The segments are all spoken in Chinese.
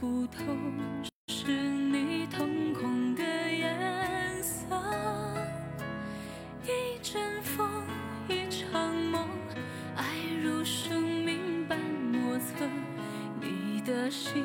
不透是你瞳孔的颜色。一阵风，一场梦，爱如生命般莫测。你的心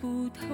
不透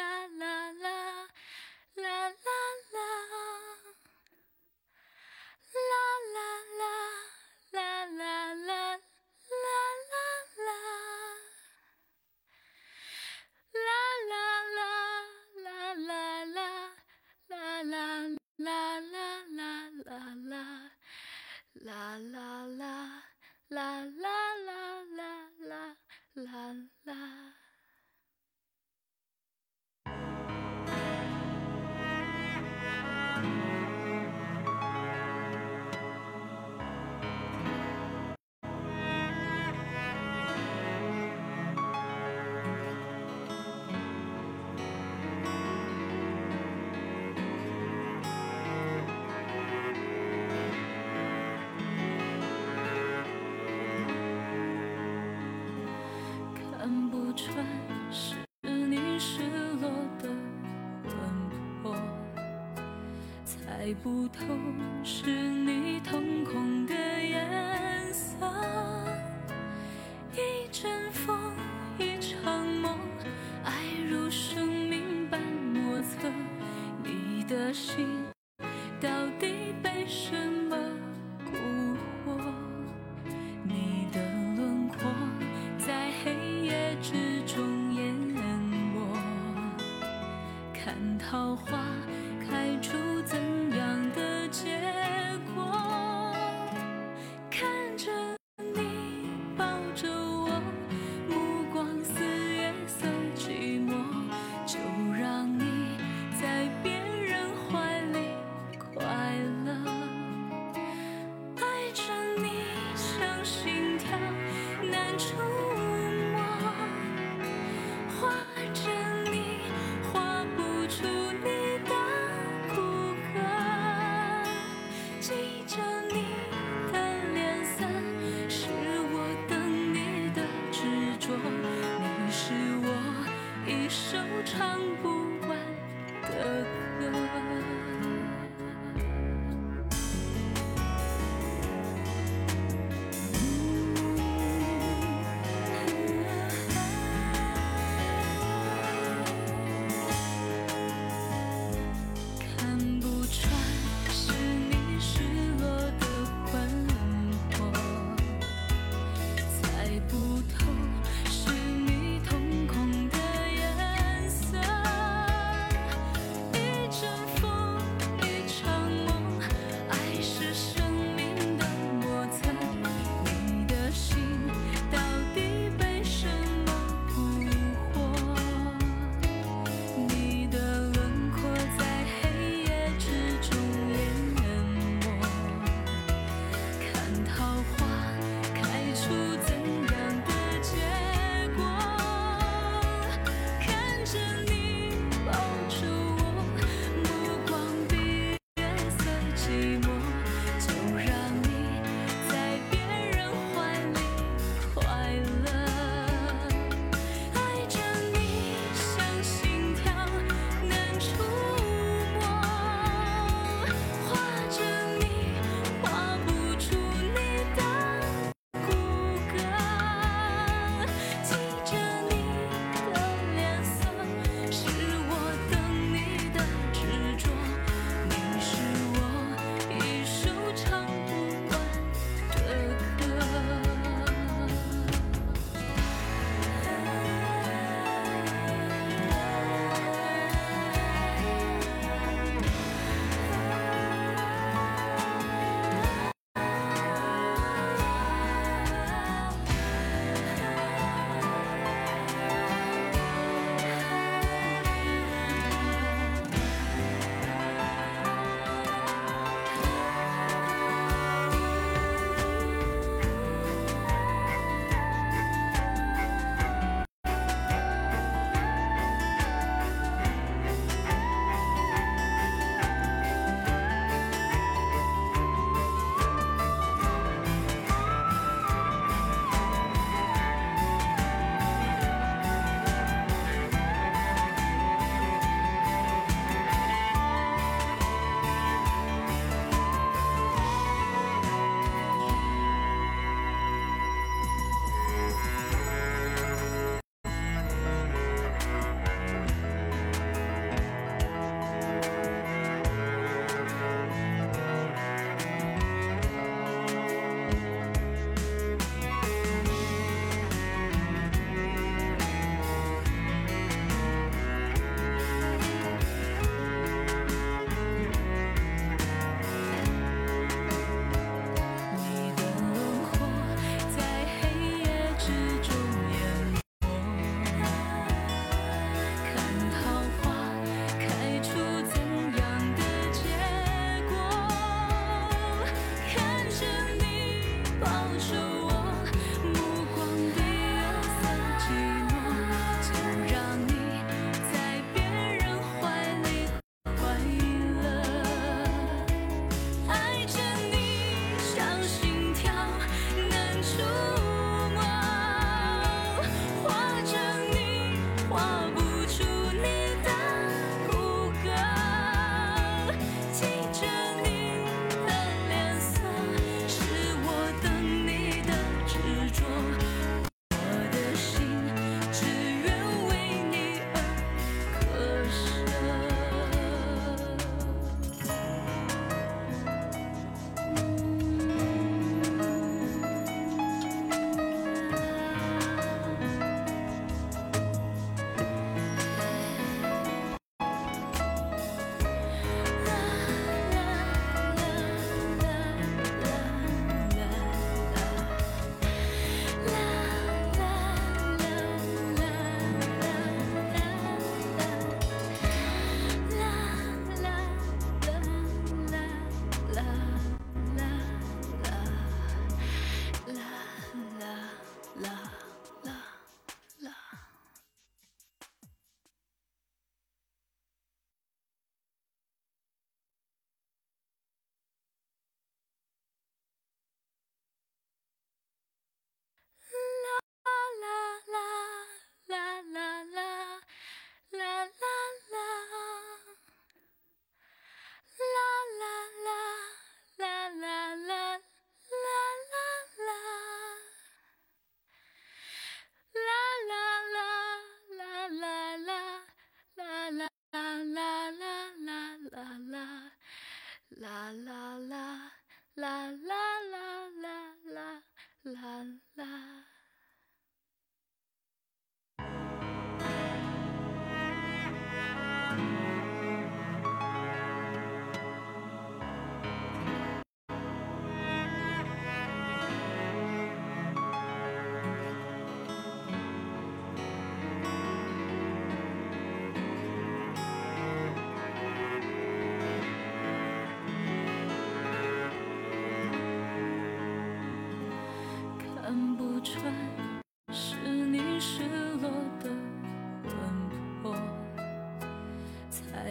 la la. 不透是你瞳孔的颜色。一阵风，一场梦，爱如生命般莫测。你的心到底被什么蛊惑？你的轮廓在黑夜之中淹没，看桃花开出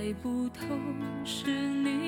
猜不透是你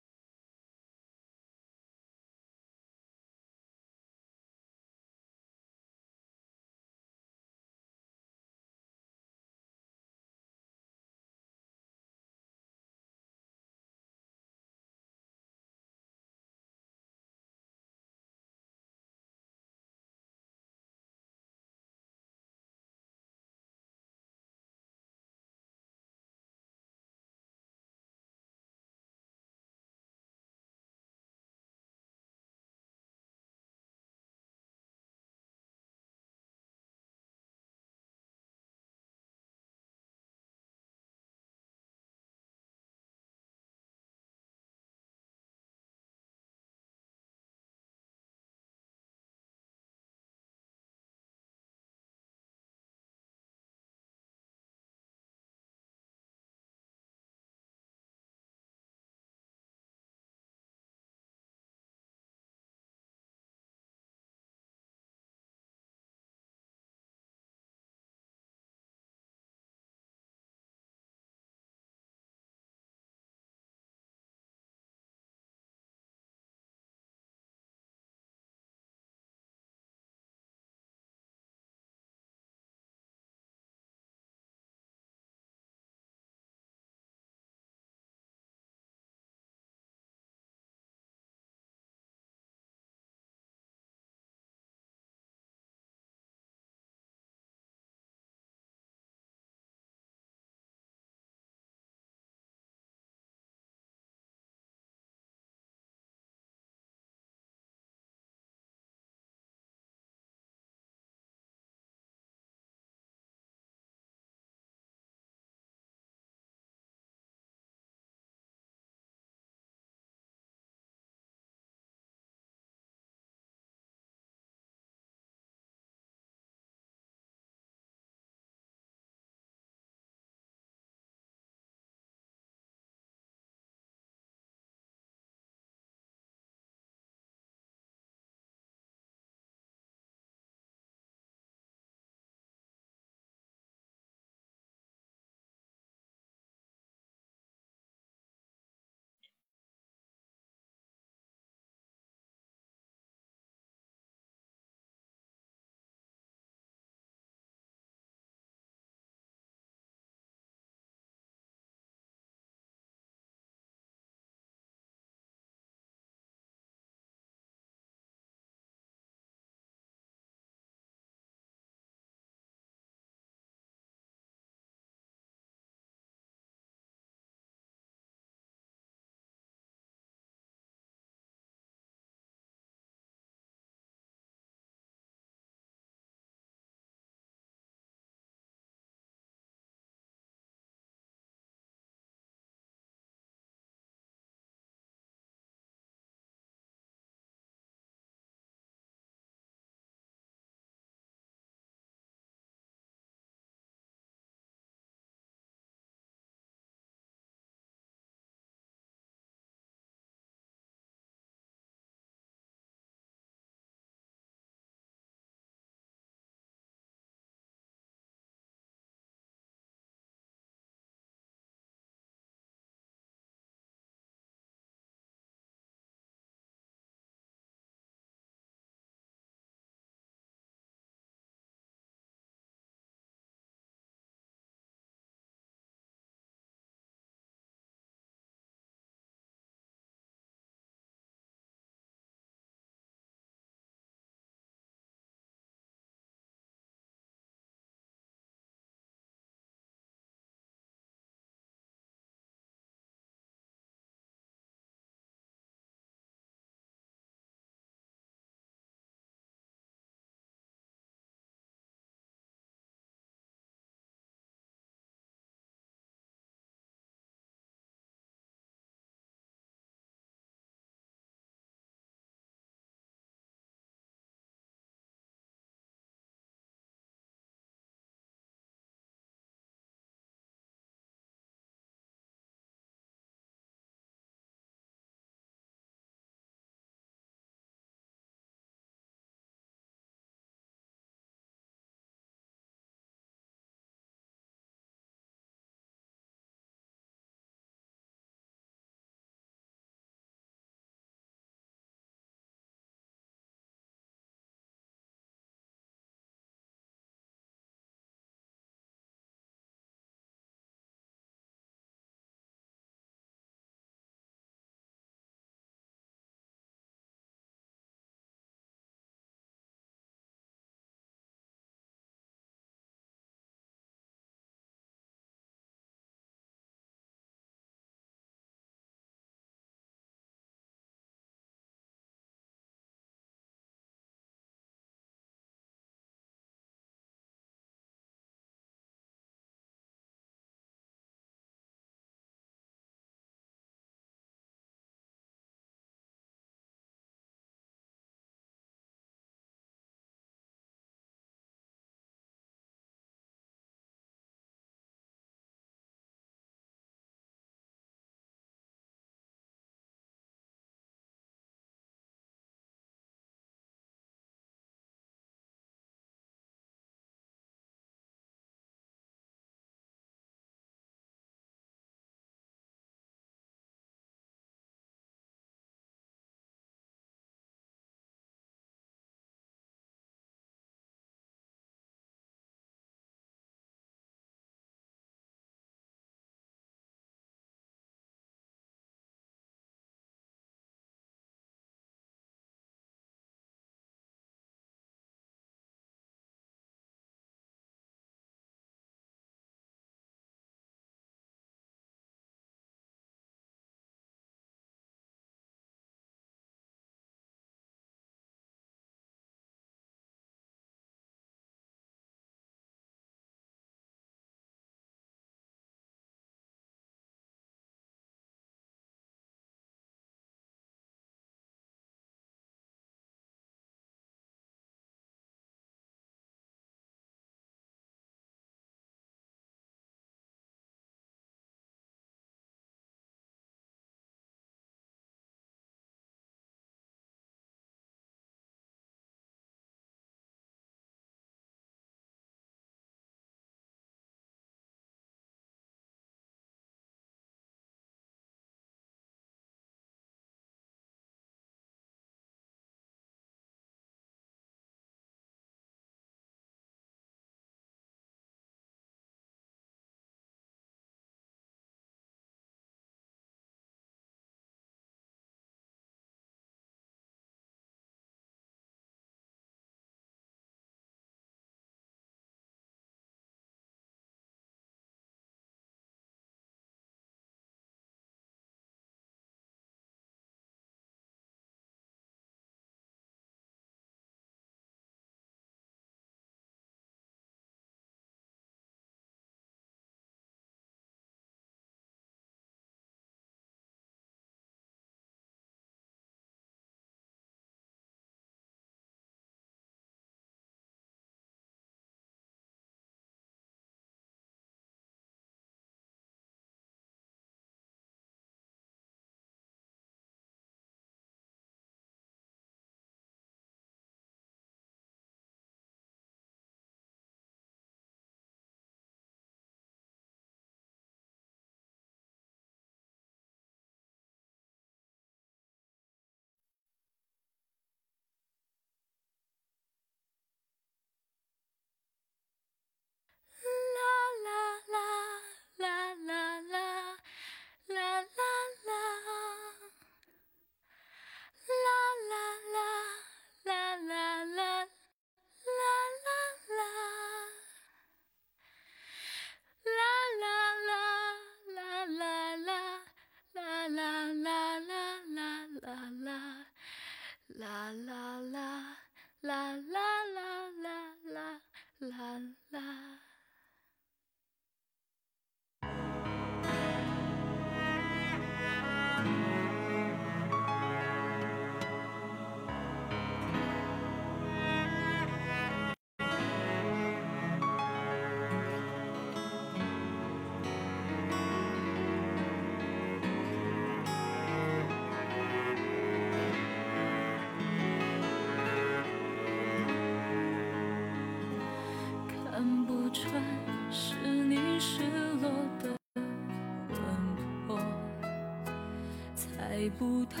猜不透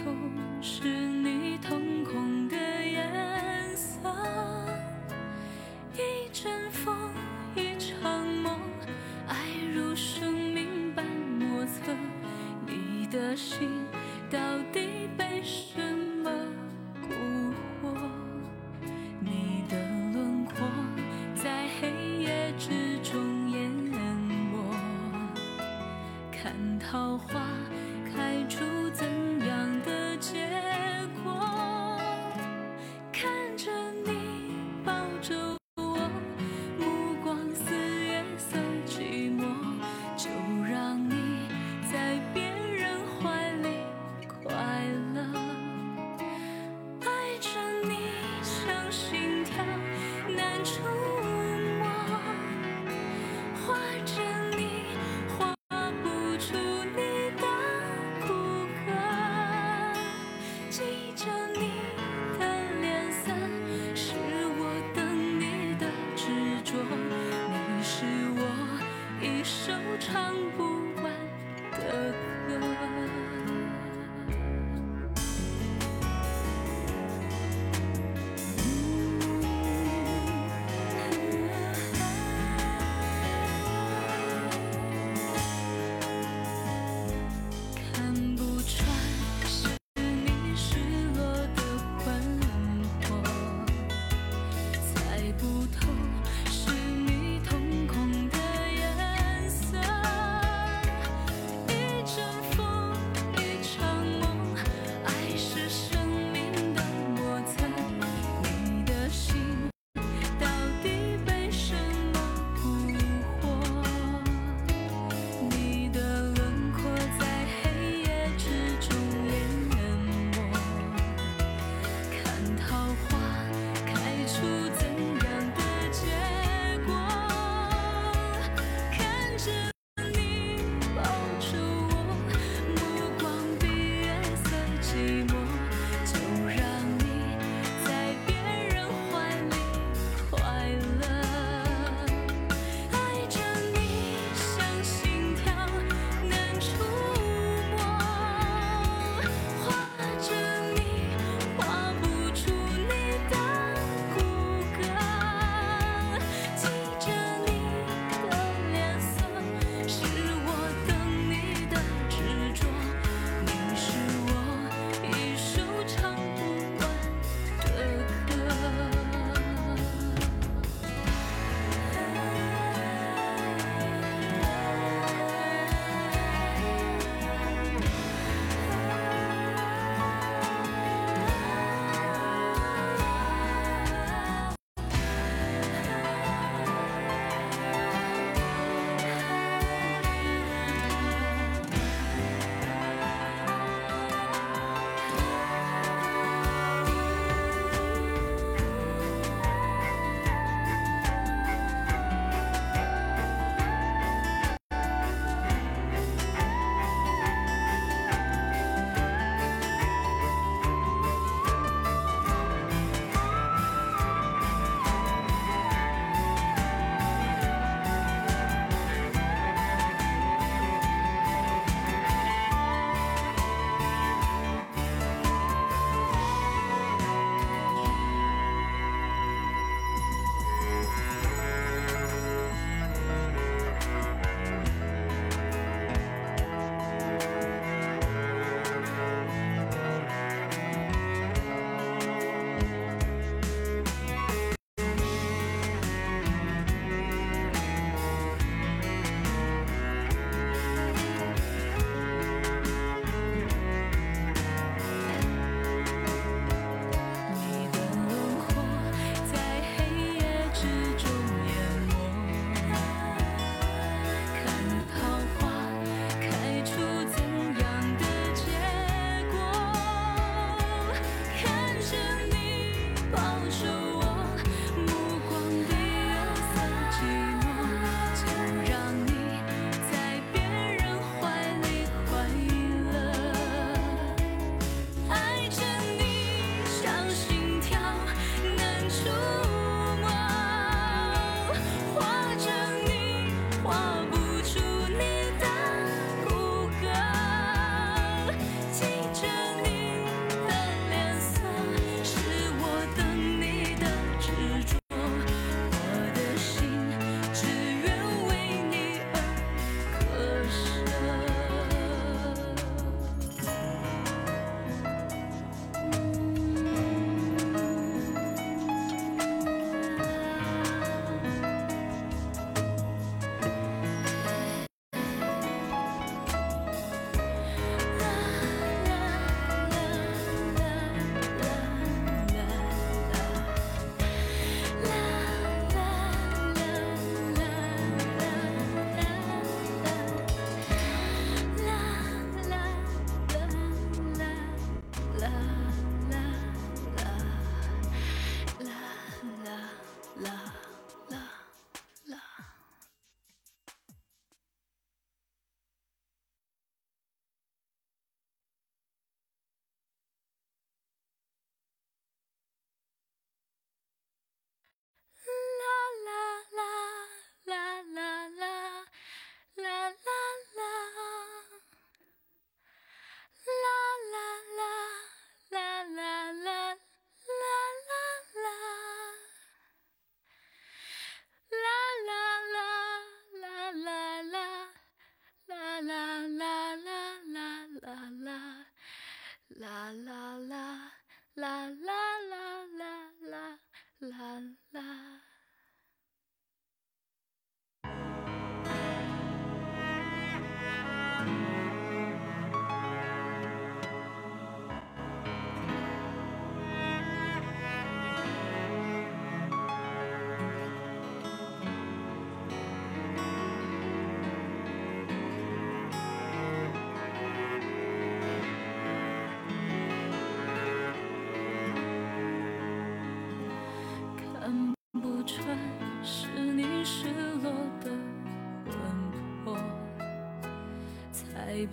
是你瞳孔的颜色。一阵风，一场梦，爱如生命般莫测。你的心到底被什么蛊惑？你的轮廓在黑夜之中淹没，看桃花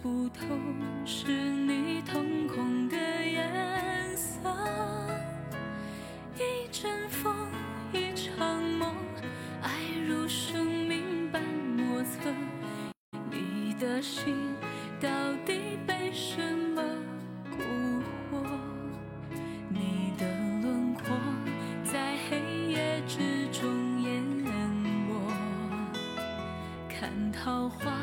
不透是你瞳孔的颜色，一阵风，一场梦，爱如生命般莫测。你的心到底被什么蛊惑？你的轮廓在黑夜之中淹没，看桃花